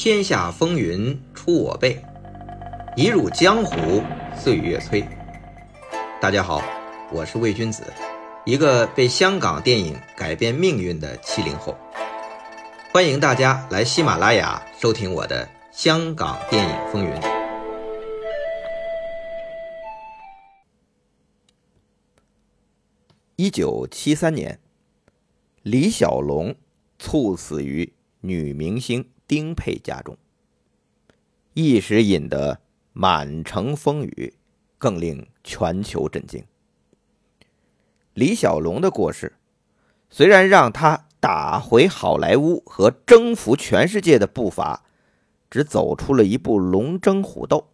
天下风云出我辈，一入江湖岁月催。大家好，我是魏君子，一个被香港电影改变命运的七零后。欢迎大家来喜马拉雅收听我的《香港电影风云》。一九七三年，李小龙猝死于女明星丁佩家中，一时引得满城风雨，更令全球震惊。李小龙的过世，虽然让他打回好莱坞和征服全世界的步伐，只走出了一步龙争虎斗，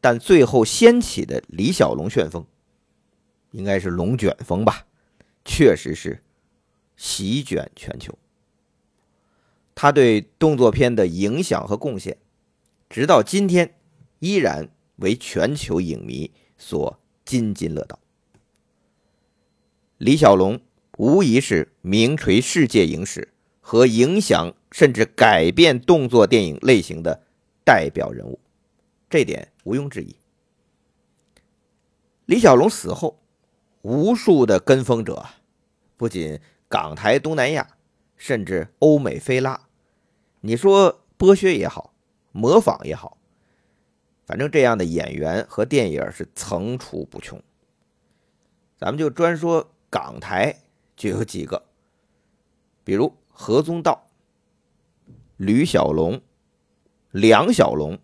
但最后掀起的李小龙旋风。应该是龙卷风吧，确实是席卷全球。他对动作片的影响和贡献，直到今天依然为全球影迷所津津乐道。李小龙无疑是名垂世界影史和影响甚至改变动作电影类型的代表人物，这点毋庸置疑。李小龙死后。无数的跟风者，不仅港台、东南亚，甚至欧美非拉，你说剥削也好，模仿也好，反正这样的演员和电影是层出不穷。咱们就专说港台，就有几个，比如何宗道、吕小龙、梁小龙，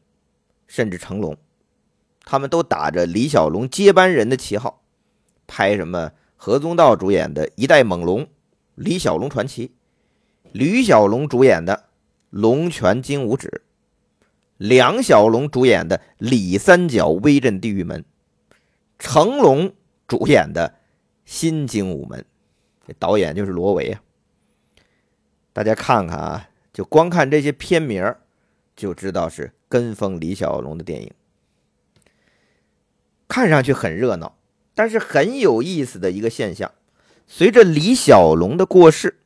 甚至成龙，他们都打着李小龙接班人的旗号。拍什么？何宗道主演的《一代猛龙》，李小龙传奇；吕小龙主演的《龙拳精武指》，梁小龙主演的《李三角威震地狱门》，成龙主演的《新精武门》。这导演就是罗维啊。大家看看啊，就光看这些片名就知道是跟风李小龙的电影，看上去很热闹。但是很有意思的一个现象，随着李小龙的过世，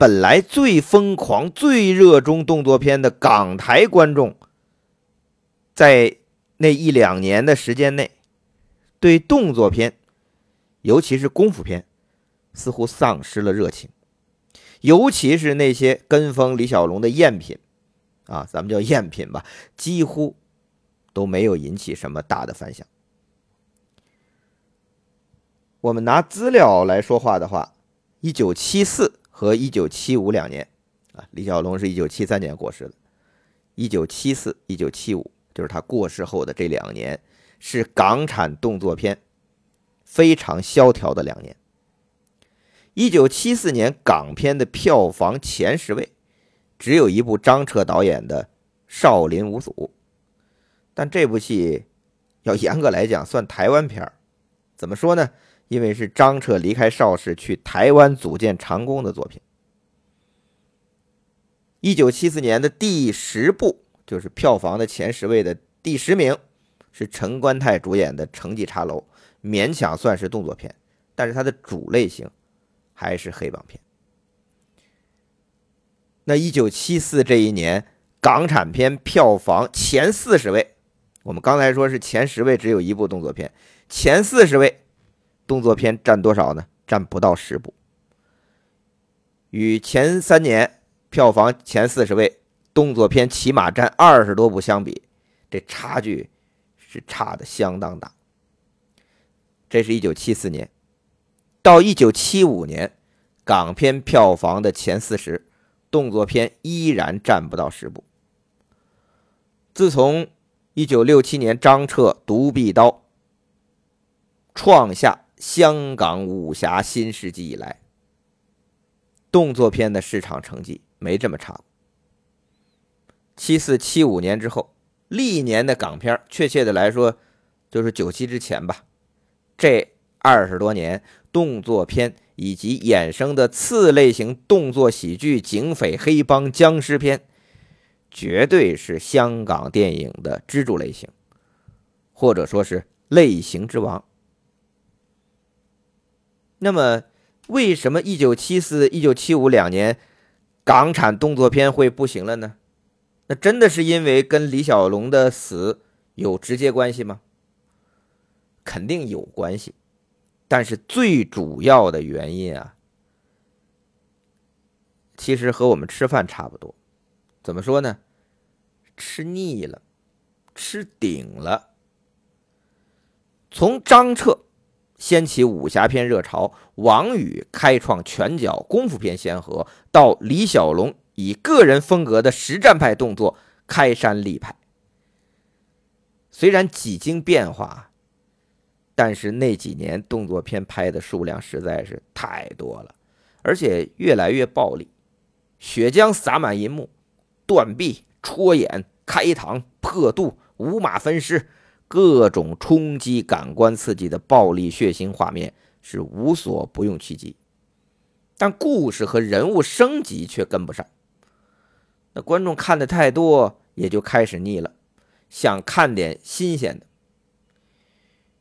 本来最疯狂、最热衷动作片的港台观众，在那一两年的时间内，对动作片，尤其是功夫片，似乎丧失了热情。尤其是那些跟风李小龙的赝品，啊，咱们叫赝品吧，几乎都没有引起什么大的反响。我们拿资料来说话的话，一九七四和一九七五两年，啊，李小龙是一九七三年过世的，一九七四、一九七五就是他过世后的这两年，是港产动作片非常萧条的两年。一九七四年港片的票房前十位，只有一部张彻导演的《少林五祖》，但这部戏要严格来讲算台湾片怎么说呢？因为是张彻离开邵氏去台湾组建长工的作品。一九七四年的第十部就是票房的前十位的第十名，是陈观泰主演的《成绩茶楼》，勉强算是动作片，但是它的主类型还是黑帮片。那一九七四这一年港产片票房前四十位，我们刚才说是前十位只有一部动作片，前四十位。动作片占多少呢？占不到十部，与前三年票房前四十位动作片起码占二十多部相比，这差距是差的相当大。这是一九七四年，到一九七五年，港片票房的前四十，动作片依然占不到十部。自从一九六七年张彻《独臂刀》创下。香港武侠新世纪以来，动作片的市场成绩没这么差。七四七五年之后，历年的港片，确切的来说，就是九七之前吧。这二十多年，动作片以及衍生的次类型动作喜剧、警匪、黑帮、僵尸片，绝对是香港电影的支柱类型，或者说是类型之王。那么，为什么一九七四、一九七五两年港产动作片会不行了呢？那真的是因为跟李小龙的死有直接关系吗？肯定有关系，但是最主要的原因啊，其实和我们吃饭差不多。怎么说呢？吃腻了，吃顶了。从张彻掀起武侠片热潮，王宇开创拳脚功夫片先河，到李小龙以个人风格的实战派动作开山立派。虽然几经变化，但是那几年动作片拍的数量实在是太多了，而且越来越暴力，血浆洒满银幕，断臂、戳眼、开膛、破肚、五马分尸。各种冲击感官刺激的暴力血腥画面是无所不用其极，但故事和人物升级却跟不上。那观众看的太多，也就开始腻了，想看点新鲜的。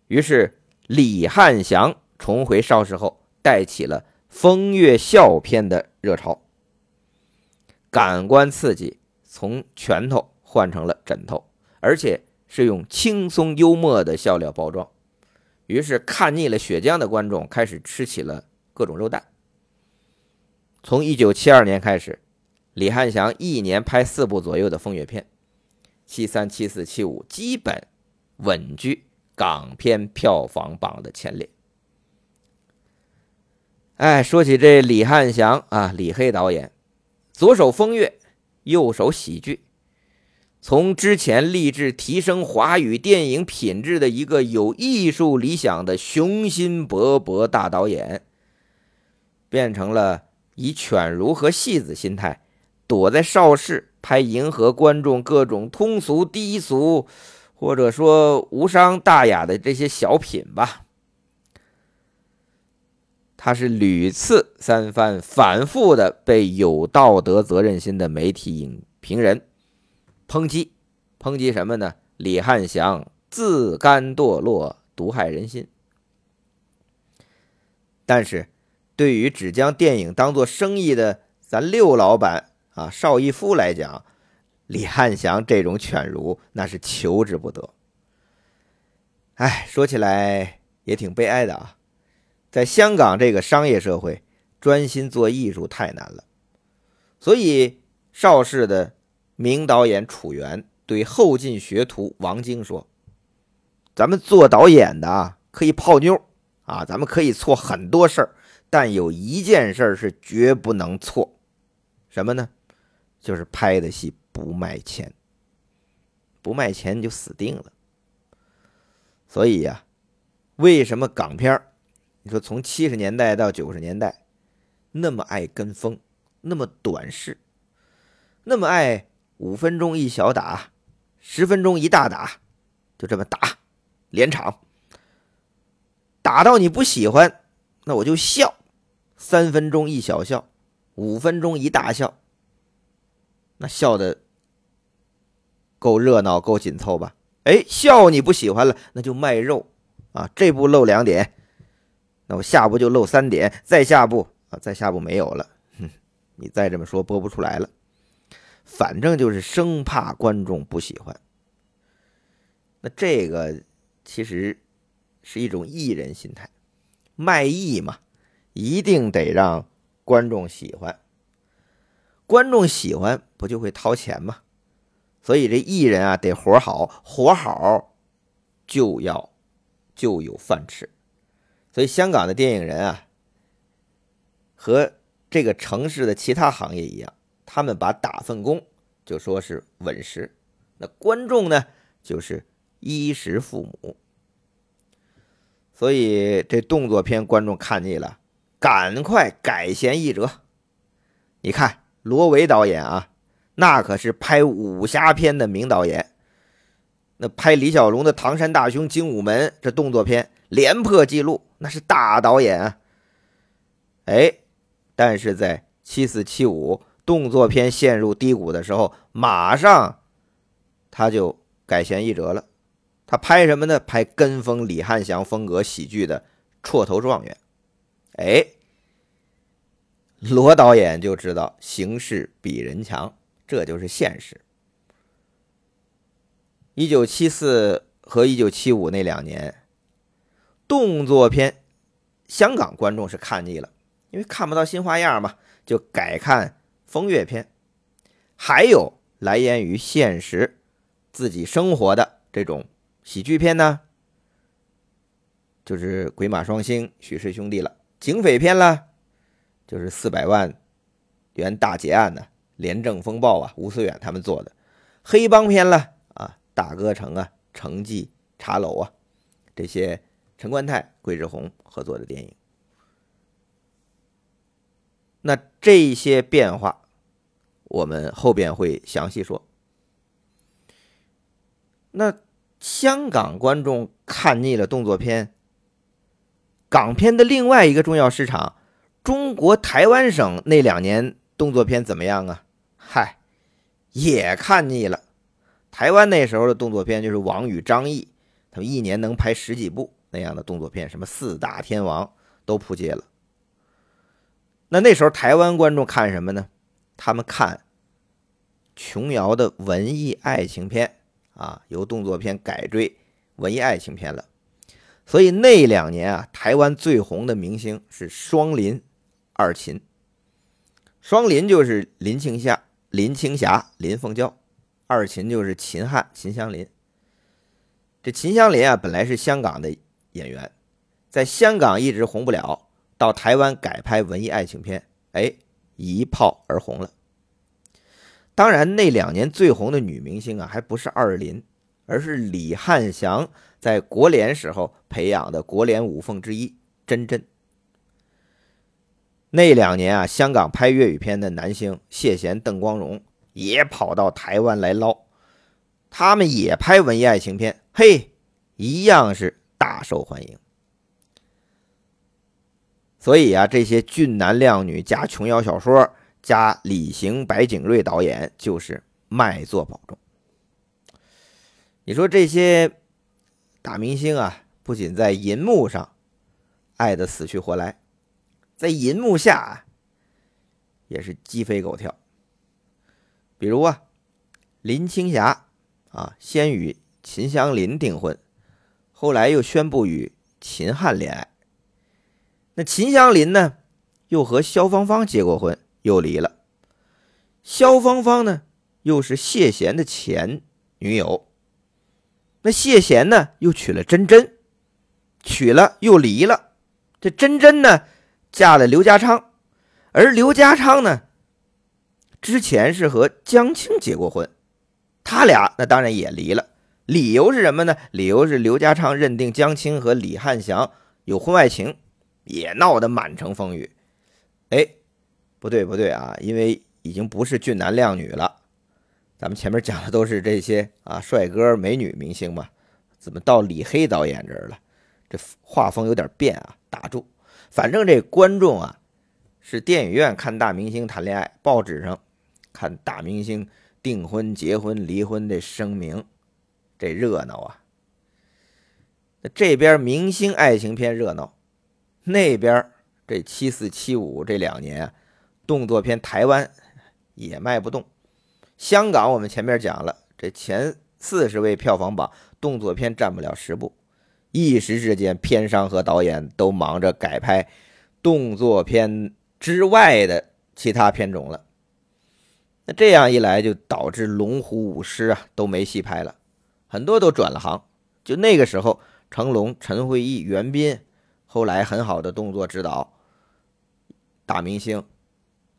于是李汉祥重回邵氏后，带起了风月笑片的热潮，感官刺激从拳头换成了枕头，而且。是用轻松幽默的笑料包装，于是看腻了血浆的观众开始吃起了各种肉蛋。从一九七二年开始，李汉祥一年拍四部左右的风月片，七三、七四、七五基本稳居港片票房榜的前列。哎，说起这李汉祥啊，李黑导演，左手风月，右手喜剧。从之前立志提升华语电影品质的一个有艺术理想的雄心勃勃大导演，变成了以犬儒和戏子心态躲在邵氏拍迎合观众各种通俗低俗，或者说无伤大雅的这些小品吧。他是屡次三番反复的被有道德责任心的媒体影评人。抨击，抨击什么呢？李汉祥自甘堕落，毒害人心。但是，对于只将电影当做生意的咱六老板啊，邵逸夫来讲，李汉祥这种犬儒那是求之不得。哎，说起来也挺悲哀的啊，在香港这个商业社会，专心做艺术太难了，所以邵氏的。名导演楚原对后进学徒王晶说：“咱们做导演的可以泡妞啊，咱们可以错很多事儿，但有一件事是绝不能错，什么呢？就是拍的戏不卖钱，不卖钱就死定了。所以呀，为什么港片你说从七十年代到九十年代那么爱跟风，那么短视，那么爱？”五分钟一小打，十分钟一大打，就这么打，连场，打到你不喜欢，那我就笑。三分钟一小笑，五分钟一大笑，那笑的够热闹，够紧凑吧？哎，笑你不喜欢了，那就卖肉啊！这步露两点，那我下步就露三点，再下步啊，再下步没有了，哼，你再这么说播不出来了。反正就是生怕观众不喜欢，那这个其实是一种艺人心态，卖艺嘛，一定得让观众喜欢，观众喜欢不就会掏钱吗？所以这艺人啊得活好，活好就要就有饭吃。所以香港的电影人啊，和这个城市的其他行业一样。他们把打份工就说是稳食，那观众呢就是衣食父母，所以这动作片观众看腻了，赶快改弦易辙。你看罗维导演啊，那可是拍武侠片的名导演，那拍李小龙的《唐山大兄》《精武门》这动作片连破纪录，那是大导演啊。哎，但是在七四七五。动作片陷入低谷的时候，马上他就改弦易辙了。他拍什么呢？拍跟风李汉祥风格喜剧的《绰头状元》。哎，罗导演就知道形势比人强，这就是现实。一九七四和一九七五那两年，动作片香港观众是看腻了，因为看不到新花样嘛，就改看风月片，还有来源于现实自己生活的这种喜剧片呢，就是《鬼马双星》许氏兄弟了；警匪片了，就是四百万元大劫案呢，《廉政风暴》啊，吴思远他们做的；黑帮片了啊。大哥城啊，城记茶楼啊，这些陈冠泰、桂志红合作的电影，那这些变化，我们后边会详细说。那香港观众看腻了动作片，港片的另外一个重要市场，中国台湾省那两年动作片怎么样啊？嗨，也看腻了。台湾那时候的动作片就是王宇、张译，他们一年能拍十几部那样的动作片，什么四大天王都扑街了。那那时候台湾观众看什么呢？他们看琼瑶的文艺爱情片啊，由动作片改追文艺爱情片了。所以那两年啊，台湾最红的明星是双林、二秦。双林就是林青霞、林青霞、林凤娇。二秦就是秦汉秦香林，这秦香林啊，本来是香港的演员，在香港一直红不了，到台湾改拍文艺爱情片，哎，一炮而红了。当然，那两年最红的女明星啊，还不是二林，而是李汉祥在国联时候培养的国联五凤之一珍珍。那两年啊，香港拍粤语片的男星谢贤、邓光荣。也跑到台湾来捞，他们也拍文艺爱情片，嘿，一样是大受欢迎。所以啊，这些俊男靓女加琼瑶小说加李行、白景瑞导演，就是卖座保证。你说这些大明星啊，不仅在银幕上爱的死去活来，在银幕下啊也是鸡飞狗跳。比如啊，林青霞啊，先与秦香林订婚，后来又宣布与秦汉恋爱。那秦香林呢，又和萧芳芳结过婚，又离了。萧芳芳呢，又是谢贤的前女友。那谢贤呢，又娶了珍珍，娶了又离了。这珍珍呢，嫁了刘家昌，而刘家昌呢。之前是和江青结过婚，他俩那当然也离了。理由是什么呢？理由是刘家昌认定江青和李汉祥有婚外情，也闹得满城风雨。哎，不对不对啊，因为已经不是俊男靓女了。咱们前面讲的都是这些啊帅哥美女明星嘛，怎么到李黑导演这儿了？这画风有点变啊，打住。反正这观众啊，是电影院看大明星谈恋爱，报纸上。看大明星订婚、结婚、离婚的声明，这热闹啊！这边明星爱情片热闹，那边这七四七五这两年动作片台湾也卖不动。香港我们前面讲了，这前四十位票房榜动作片占不了十部，一时之间片商和导演都忙着改拍动作片之外的其他片种了。那这样一来，就导致龙虎舞狮啊都没戏拍了，很多都转了行。就那个时候，成龙、陈慧义、袁斌，后来很好的动作指导大明星，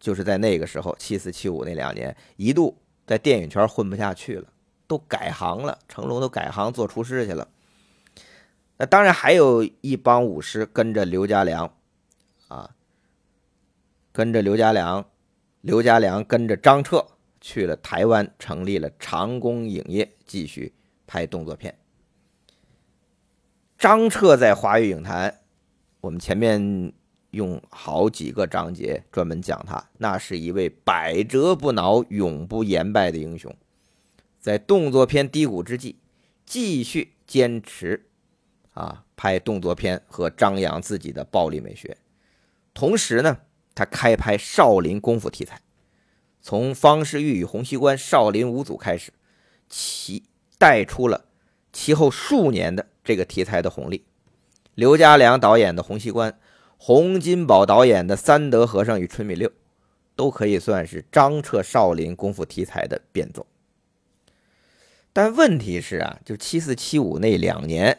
就是在那个时候，七四七五那两年，一度在电影圈混不下去了，都改行了。成龙都改行做厨师去了。那当然还有一帮武师跟着刘家良，啊，跟着刘家良。刘家良跟着张彻去了台湾，成立了长工影业，继续拍动作片。张彻在华语影坛，我们前面用好几个章节专门讲他，那是一位百折不挠、永不言败的英雄。在动作片低谷之际，继续坚持啊拍动作片和张扬自己的暴力美学，同时呢。他开拍少林功夫题材，从方世玉与洪熙官少林五祖开始，其带出了其后数年的这个题材的红利。刘家良导演的《洪熙官》，洪金宝导演的《三德和尚与春米六》，都可以算是张彻少林功夫题材的变奏。但问题是啊，就七四七五那两年，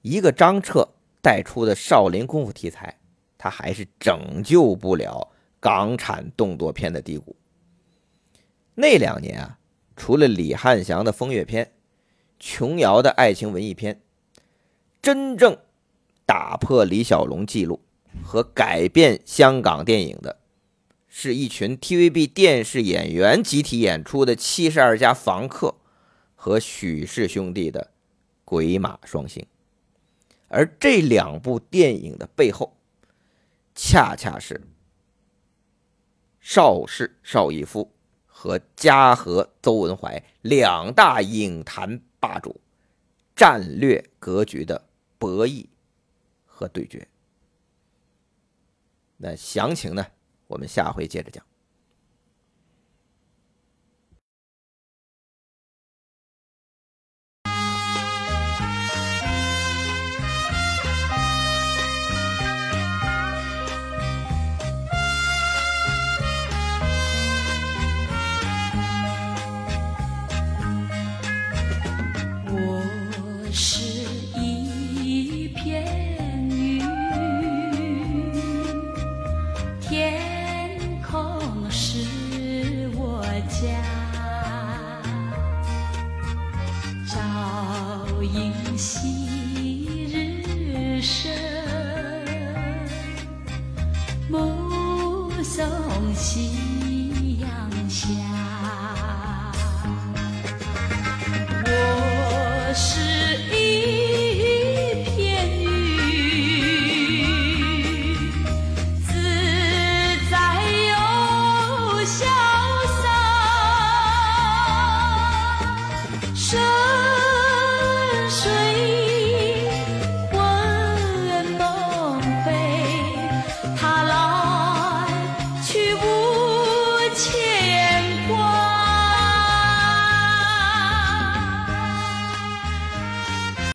一个张彻带出的少林功夫题材，他还是拯救不了港产动作片的低谷。那两年啊，除了李汉祥的风月片、琼瑶的爱情文艺片，真正打破李小龙记录和改变香港电影的，是一群 TVB 电视演员集体演出的《七十二家房客》和许氏兄弟的《鬼马双星》，而这两部电影的背后，恰恰是邵氏邵逸夫。和嘉禾邹文怀两大影坛霸主战略格局的博弈和对决，那详情呢？我们下回接着讲。